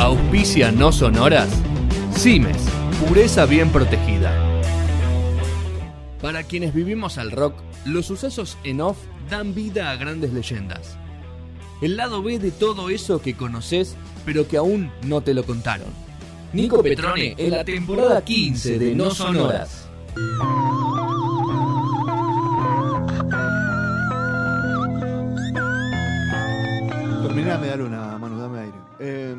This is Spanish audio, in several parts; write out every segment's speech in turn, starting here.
Auspicia no sonoras. Cimes, pureza bien protegida. Para quienes vivimos al rock, los sucesos en off dan vida a grandes leyendas. El lado B de todo eso que conoces, pero que aún no te lo contaron. Nico Petrone en la temporada 15 de No Sonoras. Eh,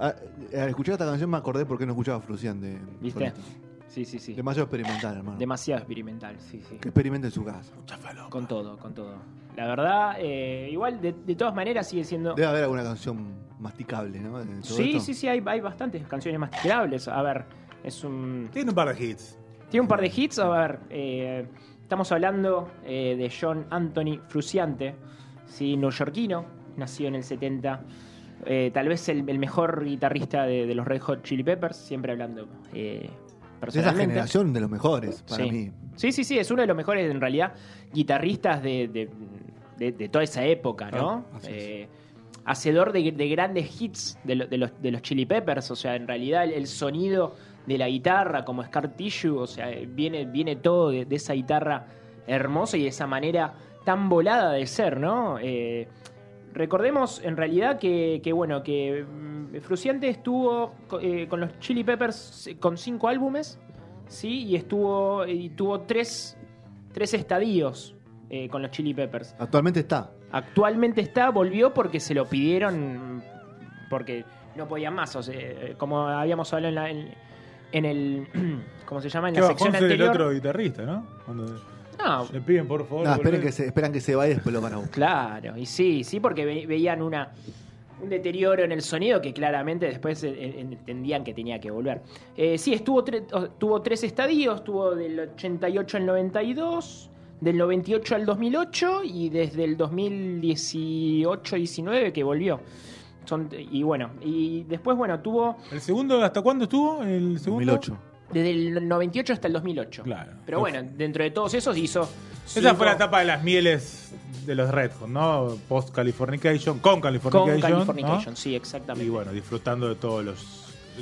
a- al escuchar esta canción me acordé por qué no escuchaba Fruciante. ¿Viste? Sí, sí, sí. Demasiado experimental, hermano. Demasiado experimental, sí, sí. que experimente en su casa. Con todo, con todo. La verdad, eh, igual, de, de todas maneras sigue siendo... Debe haber alguna canción masticable, ¿no? De todo Sí, esto. sí, sí, hay, hay bastantes canciones más tirables. A ver, es un... Tiene un par de hits. Tiene un par de hits, a ver, eh, estamos hablando eh, de John Anthony Fruciante, ¿sí? neoyorquino, nació en el 70, eh, tal vez el, el mejor guitarrista de, de los Red Hot Chili Peppers, siempre hablando eh, De esa personalmente. generación de los mejores, para sí. mí. Sí, sí, sí, es uno de los mejores en realidad guitarristas de, de- toda esa época, ¿no? Ah. Eh, hacedor de, de grandes hits de, lo- de los, de los Chili Peppers, o sea, en realidad el, el sonido de la guitarra como Scar Tissue, o sea, viene, viene todo de, de esa guitarra hermosa y de esa manera tan volada de ser, ¿no? Recordemos en realidad que, que, bueno, que mm, Fruciante estuvo co- eh, con los Chili Peppers con cinco álbumes, ¿sí? Y estuvo y tuvo tres, tres estadios eh, con los Chili Peppers. Actualmente está. Actualmente está, volvió porque se lo pidieron, porque no podían más. O sea, eh, como habíamos hablado en, la- en- en el. ¿Cómo se llama? En la sección ser el anterior. otro guitarrista, ¿no? Cuando No, le piden, por favor. No, esperen que, se, esperan que se vaya y después lo van a buscar. Claro, y sí, sí, porque ve- veían una un deterioro en el sonido que claramente después entendían que tenía que volver. Eh, sí, estuvo tre- tuvo tres estadios, tuvo del 88 al 92, del 98 al 2008 y desde el 2018-19 que volvió. Son, y bueno, y después, bueno, tuvo ¿El segundo hasta cuándo estuvo? ¿El segundo? 2008. Desde el 98 hasta el 2008. Claro. Pero bueno, dentro de todos esos hizo... Esa cinco- fue la etapa de las mieles de los Red Hot, ¿no? Post Californication, con Californication. Con ¿no? Californication, sí, exactamente. Y bueno, disfrutando de todos los,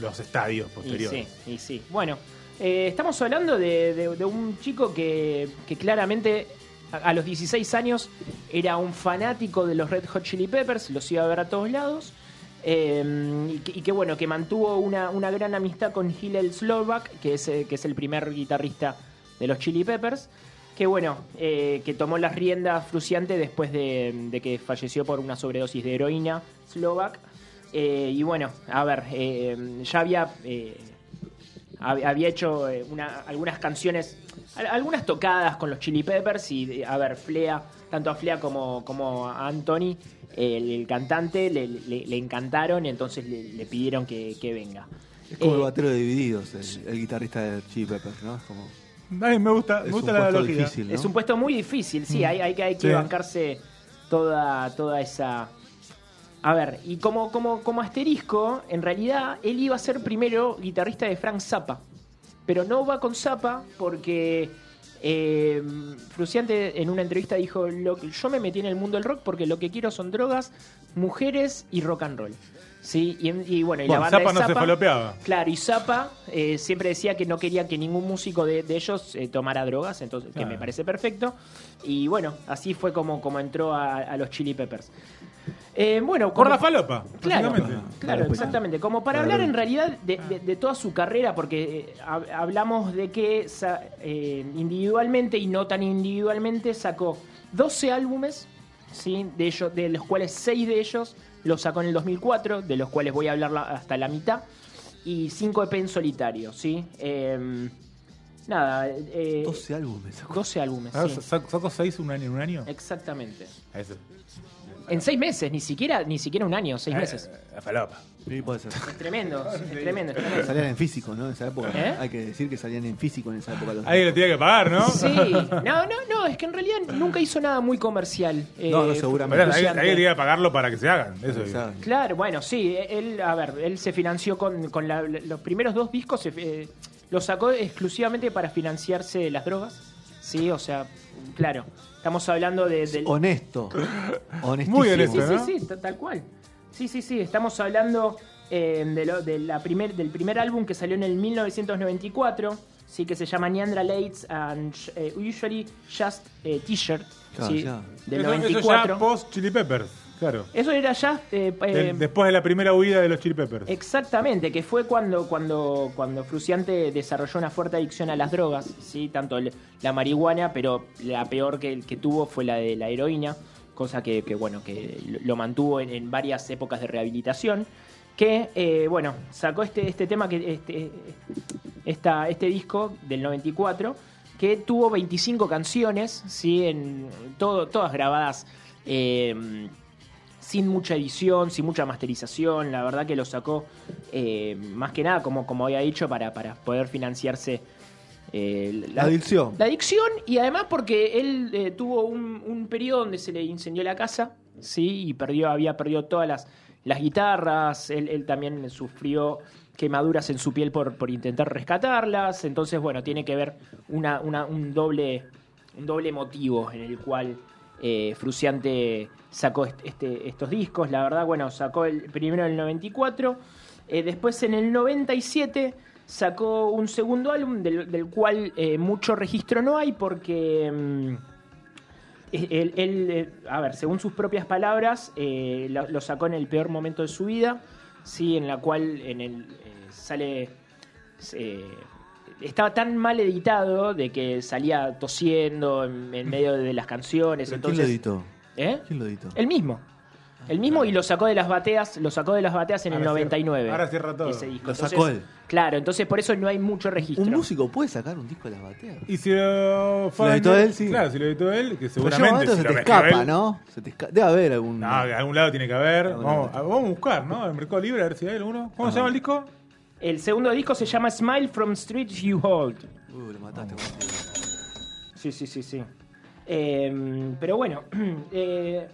los estadios Y posteriores. sí, y sí. Bueno, eh, estamos hablando de, de- de un chico que, que claramente a, a los 16 años era un fanático de los Red Hot Chili Peppers, los iba a ver a todos lados. Eh, y, que, bueno, que mantuvo una, una gran amistad con Hillel Slovak, que es, eh, que es el primer guitarrista de los Chili Peppers. Que bueno, eh, que tomó las riendas Fruciante después de, de que falleció por una sobredosis de heroína Slovak. Eh, y bueno, a ver, eh, ya había hab- había hecho una- algunas canciones, al- algunas tocadas con los Chili Peppers y, a ver, Flea, tanto a Flea como, como a Anthony, el, el cantante, le, le- le encantaron y entonces le, le pidieron que, que venga. Es como Eh, el batero de Divididos, el, el guitarrista de Chili Peppers, ¿no? Es como. Ay, me gusta, me Es gusta un la puesto lógica. difícil, ¿no? Es un puesto muy difícil, sí, hay, hay que, hay que Sí. bancarse toda, toda esa... A ver, y como, como, como asterisco, en realidad él iba a ser primero guitarrista de Frank Zappa, pero no va con Zappa porque eh, Fruciante en una entrevista dijo, "Lo- yo me metí en el mundo del rock porque lo que quiero son drogas, mujeres y rock and roll. Sí, y, en- y bueno, y Bueno, la banda Zappa de no se falopeaba. Claro, y Zappa eh, siempre decía que no quería que ningún músico de, de ellos eh, tomara drogas, entonces que me parece perfecto. Y bueno, así fue como, como entró a, a los Chili Peppers. Eh, bueno, Por la falopa, Claro, claro, Claro, exactamente. Como para hablar en realidad de, de- de toda su carrera, porque eh, hab- hablamos de que sa- eh, individualmente y no tan individualmente sacó 12 álbumes, ¿sí? de, ellos, de los cuales 6 de ellos los sacó en el 2004, de los cuales voy a hablar la- hasta la mitad, y 5 EP en solitario. ¿sí? Eh, nada, eh, 12 álbumes. sacó. 12 álbumes. Ah, sí. sa- ¿Sacó seis un año en un año? Exactamente. Eso. En 6 meses, ni siquiera, ni siquiera un año, 6 meses. Eh, La falopa. Sí, puede ser. Es tremendo, es tremendo, es tremendo. Salían en físico, ¿no? En esa época. ¿Eh? Hay que decir que salían en físico en esa época. los- Alguien lo tenía que pagar, ¿no? Sí, no, no, no, es que en realidad nunca hizo nada muy comercial. No, no, eh, seguramente. Pero alguien, alguien tenía que pagarlo para que se hagan. Eso Claro, bueno, sí, él, a ver, él se financió con, con la- los primeros dos discos, se, eh, los sacó exclusivamente para financiarse las drogas, sí, o sea, claro, estamos hablando de, del... Honesto. Muy honesto, Sí, sí, ¿no? sí, ta- tal cual. Sí, sí, sí, estamos hablando eh, de lo- de la primer, del primer álbum que salió en el 1994, sí, que se llama Neandra Lates and eh, Usually Just eh, T-shirt, Claro, sí, ya. del Eso, eso 94. ya post Chili Peppers, claro. Eso era ya eh, eh, después de la primera huida de los Chili Peppers. Exactamente, que fue cuando, cuando, cuando Fruciante desarrolló una fuerte adicción a las drogas, ¿sí? tanto la marihuana, pero la peor que, que tuvo fue la de la heroína, cosa que, que, bueno, que lo- lo mantuvo en, en varias épocas de rehabilitación. Que eh, bueno, sacó este, este tema, que este, esta, este disco del 94, que tuvo 25 canciones, ¿sí? en, todo, todas grabadas. eh, sin mucha edición, sin mucha masterización. La verdad que lo sacó eh, más que nada, como, como había dicho, para, para poder financiarse eh, La adicción. La adicción y además porque él eh, tuvo un, un periodo donde se le incendió la casa, sí, y perdió, había perdido todas las, las guitarras. Él, él también sufrió quemaduras en su piel por, por intentar rescatarlas. Entonces, bueno, tiene que ver una, una- un doble un doble motivo en el cual eh, Fruciante sacó est- este- estos discos. La verdad, bueno, sacó el primero en el 94, eh, después en el 97 sacó un segundo álbum del, cual eh, mucho registro no hay porque... mm, él, él, eh, a ver, según sus propias palabras, lo, sacó en el peor momento de su vida, sí, en la cual en sale estaba tan mal editado de que salía tosiendo en, en medio de las canciones. ¿Pero entonces, ¿Quién lo editó? ¿Eh? ¿Quién lo editó? El mismo. El mismo y lo sacó de las bateas, lo sacó de las bateas en el Ahora cierra- 99. ahora cierra todo. Ese disco. Lo Entonces, sacó él. Claro, entonces por eso no hay mucho registro. ¿Un músico puede sacar un disco de las bateas? Y si lo, Si lo editó él, sí. Claro, si lo editó él, que Pero seguramente. momento si se lo te escapa, él- ¿no? Se te esca- Debe haber algún. No, de algún lado tiene que haber. Vamos, vamos a buscar, ¿no? En Mercado Libre, a ver si hay alguno. ¿Cómo se llama el disco? El segundo disco se llama Smile from Streets You Hold. Uh, lo mataste. Sí, sí, sí, sí. Eh, pero bueno, eh,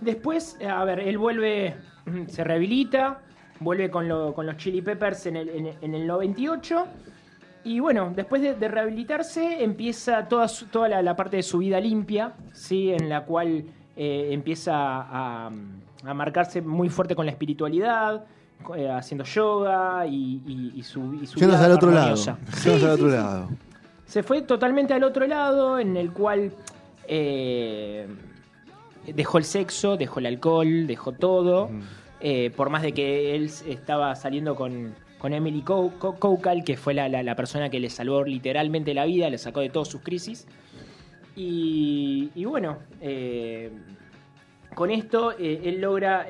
después, a ver, él vuelve, se rehabilita, vuelve con, lo- con los Chili Peppers en el, en, en el 98. Y bueno, después de, de rehabilitarse, empieza toda, su- toda la, la parte de su vida limpia, ¿sí? en la cual eh, empieza a, a marcarse muy fuerte con la espiritualidad, eh, haciendo yoga y, y- y su, y su Yéndose vida al otro lado. al otro sí, sí. Se fue totalmente al otro lado, en el cual eh, dejó el sexo, dejó el alcohol, dejó todo. Eh, por más de que él estaba saliendo con, con Emily Coukal, que fue la, la- la persona que le salvó literalmente la vida, le sacó de todas sus crisis. Y, y bueno, con esto él logra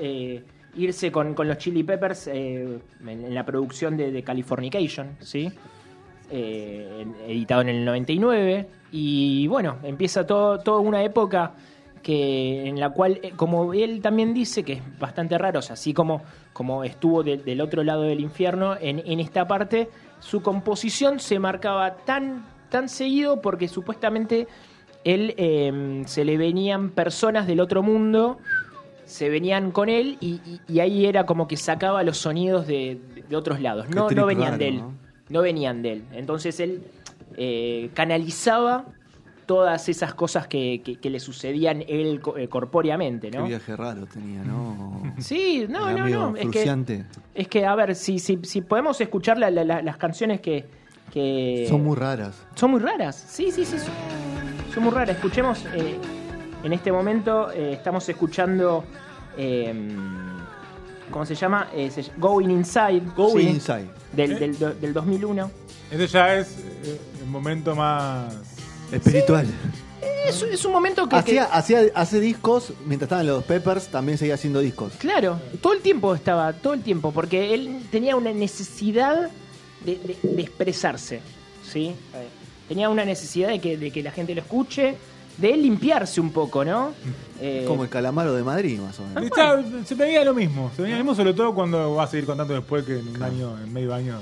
irse con, con los Chili Peppers eh, en, la producción de, de Californication, ¿sí? Eh, editado en el 99. Y bueno, empieza todo, toda una época que en la cual, eh, como él también dice, que es bastante raro, así como, como estuvo de- del otro lado del infierno, en, en esta parte su composición se marcaba tan, tan seguido porque supuestamente él eh, se le venían personas del otro mundo, se venían con él y, y- y ahí era como que sacaba los sonidos de, de otros lados, no, no venían raro, de él, ¿no? no venían de él. Entonces él eh, canalizaba todas esas cosas que, que- que le sucedían él eh, corpóreamente, Qué ¿no? viaje raro tenía, ¿no? Sí, no, no, no. Es que, es que, a ver, si, si, si podemos escuchar la- la- la- las canciones que, que- Son muy raras. son muy raras. Sí, sí, sí. Son, son muy raras. Escuchemos, eh, en este momento eh, estamos escuchando, eh, ¿cómo se llama? Eh, se- Going Inside. Go ¿sí? Inside. Del, del, do- del 2001. Ese ya es eh, el momento más. Espiritual. Es, es un momento que... que- Hacía, hacía, hace discos, mientras estaban los Peppers, también seguía haciendo discos. Claro, todo el tiempo estaba, todo el tiempo, porque él tenía una necesidad de, de- de expresarse, ¿sí? Tenía una necesidad de que, de que la gente lo escuche, de él limpiarse un poco, ¿no? Eh, Como el calamaro de Madrid, más o menos. Está- se veía lo mismo. Se veía lo mismo, sobre todo cuando va a seguir contando después que en un año, en medio año,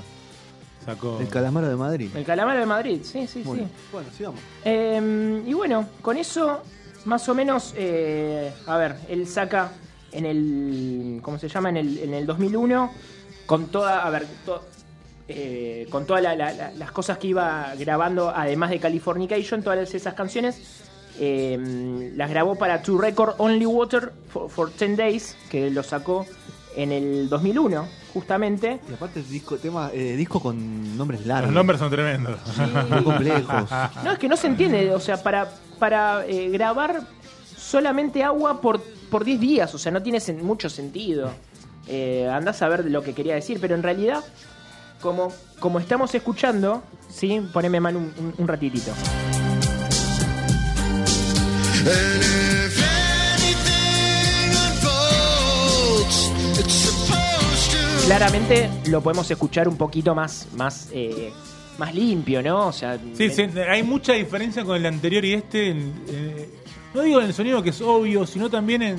sacó. El calamaro de Madrid. el calamaro de Madrid, sí, sí, Bueno, sí. bueno, sigamos. Eh, y bueno, con eso, más o menos, eh, a ver, él saca en el, ¿cómo se llama? En el, en el 2001, con toda, a ver, to- eh, con todas la- la- la- las cosas que iba grabando, además de Californication, todas esas canciones, eh, las grabó para To Record Only Water for, for 10 Days, que lo sacó en el 2001, justamente. Y aparte, disco, tema, eh, disco con nombres largos. Los nombres son tremendos. Muy complejos. No, es que no se entiende, o sea, para, para eh, grabar solamente agua por, por 10 días, o sea, no tiene sen- mucho sentido. Eh, andás a ver lo que quería decir, pero en realidad, como, como estamos escuchando, ¿sí? Poneme mano un, un- un ratitito. Claramente lo podemos escuchar un poquito más, más, eh, más limpio, ¿no? O sea, Sí, me- sí, hay mucha diferencia con el anterior y este. en- eh, no digo en el sonido que es obvio, sino también en,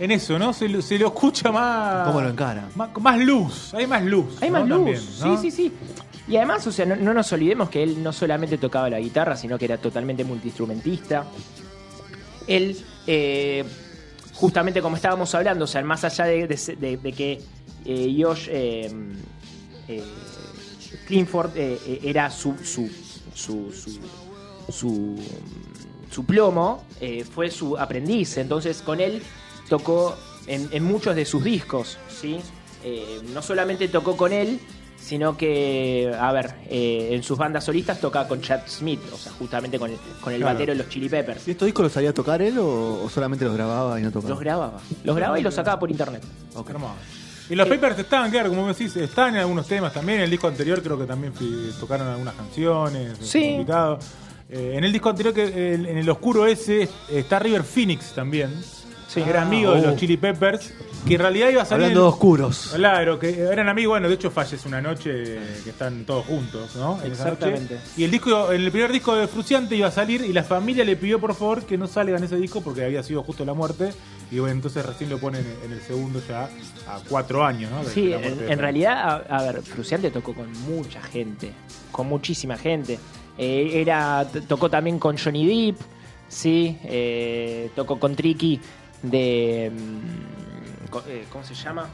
en eso, ¿no? Se, lo- se lo escucha más. ¿Cómo lo encara? Más, luz, hay más luz. Hay ¿no? más luz, También, ¿no? sí, sí, sí. Y además, o sea, no, no nos olvidemos que él no solamente tocaba la guitarra, sino que era totalmente multiinstrumentista. Él, eh, justamente como estábamos hablando, o sea, más allá de, que eh, Josh eh, eh, Clifford eh, era su, su, su, su, su, plomo, fue su aprendiz. Entonces, con él tocó en, muchos de sus discos, ¿sí? No solamente tocó con él, sino que, a ver, eh, en sus bandas solistas toca con Chad Smith, o sea, justamente con el, con el Claro. batero de los Chili Peppers. ¿Y estos discos los sabía tocar él o, o solamente los grababa y no tocaba? Los grababa. Los grababa y los sacaba por internet. Ok. Hermoso. Y los Papers están, claro, como decís, están en algunos temas también. En el disco anterior creo que también tocaron algunas canciones. Sí. Eh, en el disco anterior, que eh, en el oscuro ese, está River Phoenix también. Sí. que era amigo de oh. los Chili Peppers. Que en realidad iba a salir. Hablando de oscuros. Claro, que eran amigos, bueno, de hecho fallece una noche que están todos juntos, ¿no? Exactamente. Y el disco, el primer disco de Fruciante iba a salir y la familia le pidió por favor que no salga en ese disco porque había sido justo la muerte. Y bueno, entonces recién lo ponen en el segundo ya a cuatro años, ¿no? Sí, en, realidad, a, a ver, Fruciante tocó con mucha gente, con muchísima gente. Eh, era, tocó también con Johnny Depp, sí, eh, tocó con Tricky de... mm, eh, ¿Cómo se llama?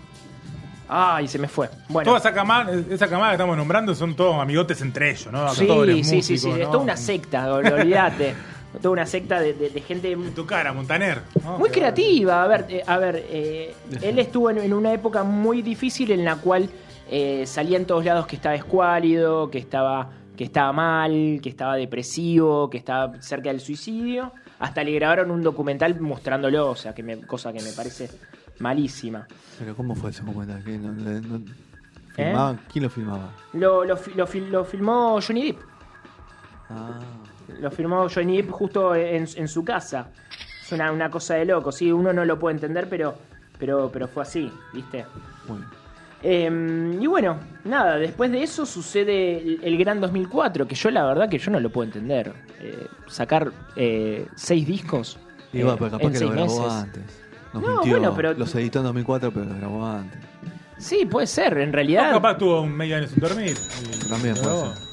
Ay, se me fue. Bueno, Toda esa camada, esa camada que estamos nombrando son todos amigotes entre ellos, ¿no? sí, sí, sí, sí, es toda una secta, ol- olvídate. toda una secta de, de- de gente En tu cara, Montaner. ¿no? Muy creativa, a ver, eh, a ver, eh, él estuvo en, en una época muy difícil en la cual eh, salía en todos lados que estaba escuálido, que estaba, que estaba mal, que estaba depresivo, que estaba cerca del suicidio. Hasta le grabaron un documental mostrándolo, o sea, que me- cosa que me parece malísima. Pero ¿cómo fue ese documental? ¿Qué, no- le- no- ¿Eh? ¿Quién lo filmaba? Lo, lo, fi- lo fil- lo filmó Johnny Depp. Ah, Lo filmó Johnny Depp justo en, en su casa. Es una, una cosa de loco, sí, uno no lo puede entender, pero, pero, pero fue así, ¿viste? muy bien. Eh, y bueno, nada, después de eso sucede el, el Gran 2004, que yo la verdad que yo no lo puedo entender. Eh, sacar eh, seis discos Y eh, bueno, pero capaz en que seis lo grabó meses. antes. Nos No, mintió. bueno, pero- Los editó en 2004, pero los grabó antes. Sí, puede ser, en No, realidad. capaz tuvo un medio año sin dormir. y- También puede ser.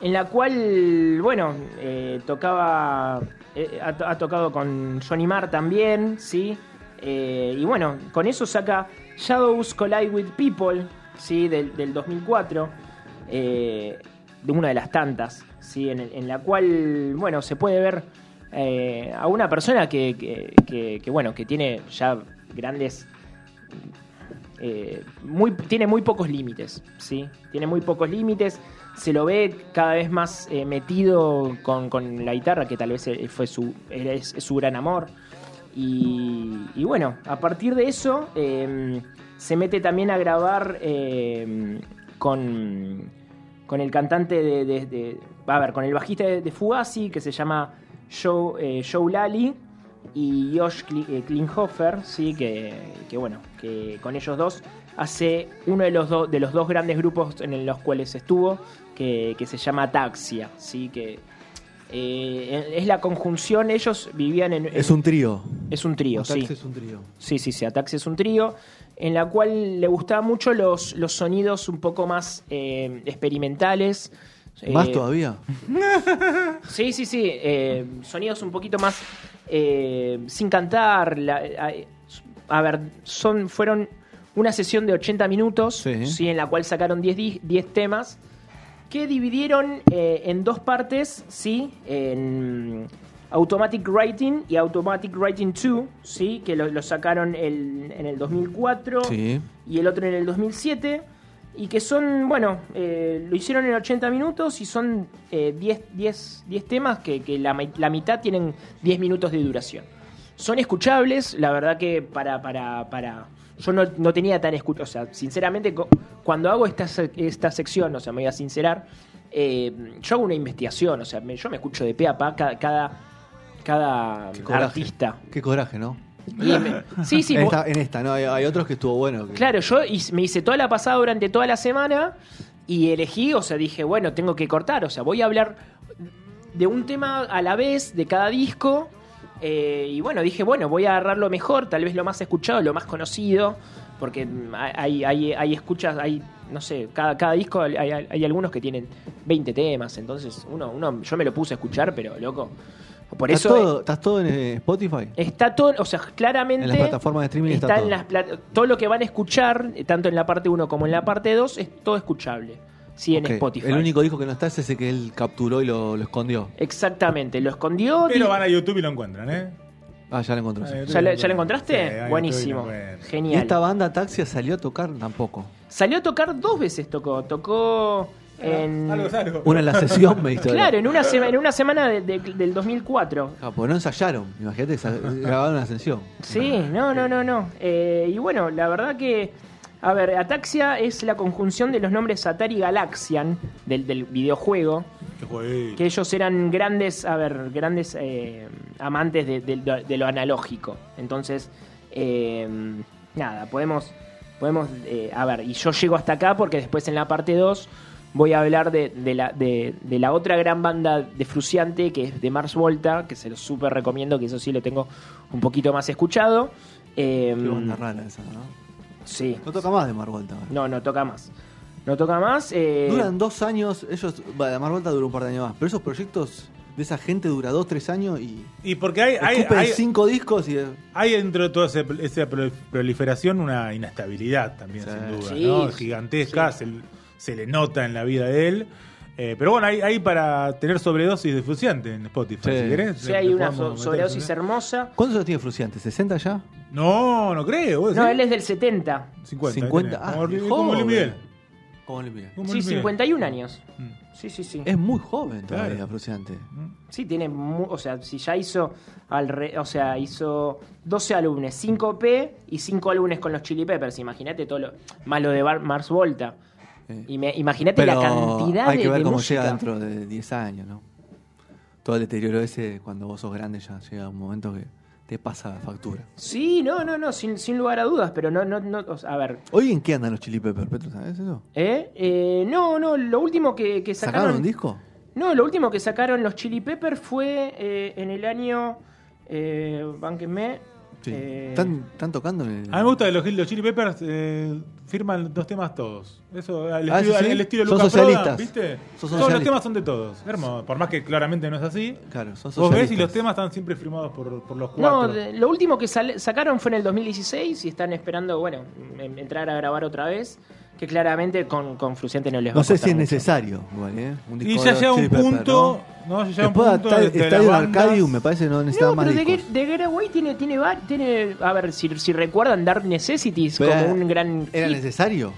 En la cual, bueno, eh, tocaba. eh, ha, ha tocado con Johnny Marr también, ¿sí? Eh, y bueno, con eso saca Shadows Collide with People, ¿sí? Del, del 2004. eh, de una de las tantas, ¿sí? En, la cual, bueno, se puede ver eh, a una persona que, que- bueno, que tiene ya grandes muy, tiene muy pocos límites, ¿sí? Tiene muy pocos límites. Se lo ve cada vez más metido con, con la guitarra, que tal vez fue su, es su gran amor. Y, bueno, a partir de eso eh, se mete también a grabar eh, con, con el cantante de, de- A ver, con el bajista de, de Fugazi, que se llama Joe, eh, Joe Lally y Josh eh, Klinghoffer, sí, que, que bueno, que con ellos dos hace uno de los, de los dos grandes grupos en los cuales estuvo, que, que se llama Taxia, sí, que eh, es la conjunción, ellos vivían en... Es un trío. es un trío, sí. Atax es un trío. Sí, sí, sí, Ataxia es un trío en la cual le gustaban mucho los, los sonidos un poco más eh, experimentales. ¿Más Eh, todavía? Sí, sí, sí. eh, sonidos un poquito más eh, sin cantar. la- a, a ver, son, fueron una sesión de 80 minutos, Sí. sí, en la cual sacaron 10, di- 10 temas que dividieron eh, en dos partes, sí, en, Automatic Writing y Automatic Writing 2, ¿sí? que lo, lo sacaron el- en el 2004 Sí. y el otro en el 2007. Y que son, bueno, eh, lo hicieron en 80 minutos y son eh, 10, 10, 10 temas que, que la, la mitad tienen 10 minutos de duración. Son escuchables, la verdad que para... para, para yo no, no tenía tan escuchado, o sea, sinceramente, cuando hago esta, esta sección, o sea, me voy a sincerar, eh, yo hago una investigación, o sea, me- yo me escucho de pe a pa cada, cada, cada Qué artista. Qué coraje, ¿no? Me- sí, sí, en, vos- esta, en esta, ¿no? Hay, hay otros que estuvo bueno. que- Claro, yo me hice toda la pasada durante toda la semana y elegí, o sea, dije, bueno, tengo que cortar, o sea, voy a hablar de un tema a la vez de cada disco. Eh, y bueno, dije, bueno, voy a agarrar lo mejor, tal vez lo más escuchado, lo más conocido, porque mm, hay, hay, hay escuchas, hay, no sé, cada, cada disco hay, algunos que tienen 20 temas, entonces uno, uno, yo me lo puse a escuchar, pero loco. Por ¿Estás, eso todo, ¿Estás todo en eh, Spotify? Está todo, o sea, claramente. En las plataformas de streaming está en todo. las pla- todo lo que van a escuchar, eh, tanto en la parte 1 como en la parte 2, es todo escuchable. Sí, en. Spotify. El único disco que no está es ese que él capturó y lo, lo escondió. Exactamente, lo escondió. Pero van a YouTube y lo encuentran, ¿eh? Ah, ya lo encontró. sí. Ah, ¿Ya, lo encontraste? Sí, Buenísimo. encuentro. Y Genial. esta banda Taxia salió a tocar tampoco. Salió a tocar dos veces, tocó. Tocó en. Algo algo. Una en la sesión me hizo. Claro, en una, sema- en una semana de- de- del 2004. Ah, pues no ensayaron. Imagínate, grabaron una sesión. Sí, no, no, no, no. Eh, y bueno, la verdad que, a ver, Ataxia es la conjunción de los nombres Atari y Galaxian del, del videojuego, que ellos eran grandes, a ver, grandes eh, amantes de, de- de lo analógico. Entonces, eh, nada, podemos, podemos, eh, a ver, y yo llego hasta acá porque después en la parte 2 voy a hablar de, de la, de, de la otra gran banda de Fruciante, que es de Mars Volta, que se lo súper recomiendo, que eso sí lo tengo un poquito más escuchado. Eh, Qué banda rara esa, ¿no? Sí, No toca más de Mar Vuelta. ahora. no, no toca más. No toca más. eh, Duran dos años, ellos, bueno, Mar Vuelta duró un par de años más, pero esos proyectos de esa gente dura dos, tres años y Y porque hay, hay, cinco discos y hay dentro de toda ese- esa pro- proliferación una inestabilidad también, Sí. sin duda. Sí, ¿no? sí. Gigantesca, se, se le nota en la vida de él. Eh, pero bueno, hay, hay para tener sobredosis de Fruciante en Spotify, Sí. si querés. sí, hay una so- sobredosis hermosa. ¿Cuántos años tiene Fruciante? ¿60 ya? No, no creo. ¿vos No, él es del 70. 50. 50, tiene. ah, como, qué como Luis joven. Como Sí, Luis Miguel. 51 años. Mm. Sí, sí, sí. Es muy joven todavía, Claro. Fruciante. Sí, tiene, mu- o sea, si ya hizo, al re- o sea, hizo 12 álbumes, 5P y 5 álbumes con los Chili Peppers. Imagínate todo lo, más lo de Bar- Mars Volta. Eh. Y me- imagínate la cantidad hay de, que ver de cómo música. llega dentro de 10 años, ¿no? Todo el deterioro ese, cuando vos sos grande ya llega un momento que te pasa la factura. Sí, no, no, no, sin, sin lugar a dudas, pero no, no, no, o sea, a ver. ¿Hoy en qué andan los Chili Peppers, Petro? ¿Sabes eso? ¿eh? Eh, no, no, lo último que, que ¿Sacaron sacaron. un disco? No, lo último que sacaron los Chili Peppers fue eh, en el año. Eh, bánquenme. Sí. eh, ¿Están, están tocando en el... A mí me gusta que los, los Chili Peppers eh, firman dos temas todos. Eso, al Ah, estilo, ¿sí, sí? al estilo Son Lucas socialistas. Prodan, ¿viste? Todos los temas son de todos. Hermoso. Por más que claramente no es así. Claro, son Vos ves y los temas están siempre firmados por, por los cuatro. No, de- lo último que sal- sacaron fue en el 2016 y están esperando, bueno, em- entrar a grabar otra vez. Que claramente con, con Fruciante no les va No a sé costar si es mucho. necesario, igual, ¿eh? Un y disco ya de llega un punto. ¿no? ¿No? Ya llega un Después punto de de, de Estadio las Arcadium me parece que no necesitaba No, más pero The, discos. Get- The Getaway tiene, tiene, va- tiene, a ver, si, si recuerdan Dark Necessities Pero como un gran ¿Era hit, necesario?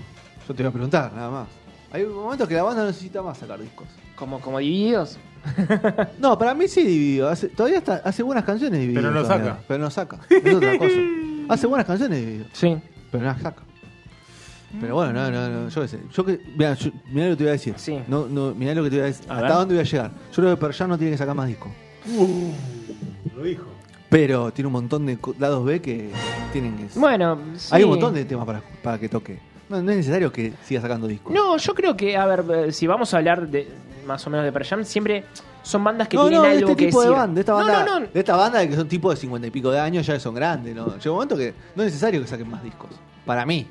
Yo te iba a preguntar, nada más. Hay momentos que la banda no necesita más sacar discos. como, como divididos. No, para mí sí dividido. Hace- todavía está, hace buenas canciones dividido. Pero no todavía. saca. Pero no saca. Es otra cosa. Hace buenas canciones dividido. Sí. Pero no las saca. Pero bueno, no, no, no, yo qué sé. Yo que, mirá, yo- mirá lo que te voy a decir. Sí. No, no, mirá lo que te voy a decir. A ¿Hasta ver. dónde voy a llegar? Yo creo que Pearl Jam no tiene que sacar más discos. Lo dijo. Pero tiene un montón de co- lados B que tienen que... Bueno, Hay sí. un montón de temas para, para que toque. No, no es necesario que siga sacando discos. No, yo creo que, a ver, eh, si vamos a hablar de más o menos de Pearl Jam, siempre son bandas que no, tienen no, de algo este que tipo de decir. banda, de esta No, banda, no, no. de esta banda que son tipos de cincuenta y pico de años, ya son grandes, ¿no? Llega un momento que no es necesario que saquen más discos. Para mí.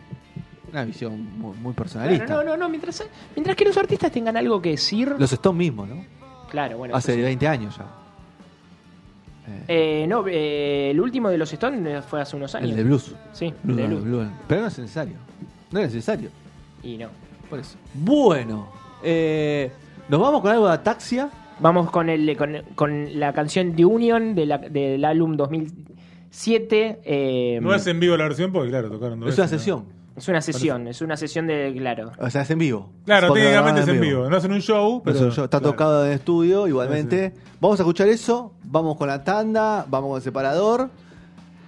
Una visión muy, muy personalista. Claro, no, no, no, mientras, mientras que los artistas tengan algo que decir. Los Stones mismos, ¿no? Claro, bueno. Hace sí. 20 años ya. Eh, Eh, no, eh, el último de los Stones fue hace unos años. el de blues. Sí, de blues. Blue. Pero no es necesario. No es necesario. Y no. Por eso. Bueno. eh, nos vamos con algo de Ataxia. Vamos con, el, con, con la canción The Union de la- del álbum 2007. eh, No es en vivo la versión porque, claro, tocaron dos Es una ¿no? Es una sesión, es una sesión de, claro. O sea, es en vivo. Claro, Porque técnicamente es en vivo. No hacen un show, Pero está claro. tocado en estudio igualmente. Vamos a escuchar eso, vamos con la tanda, vamos con el separador,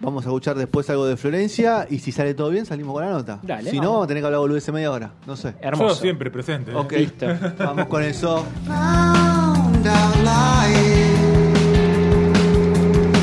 vamos a escuchar después algo de Florencia y si sale todo bien salimos con la nota. Dale, si no, vamos. vamos a tener que hablar boludez media hora, no sé. Hermoso. Yo siempre presente. ¿eh? Ok, Listo. vamos con eso. Found out lying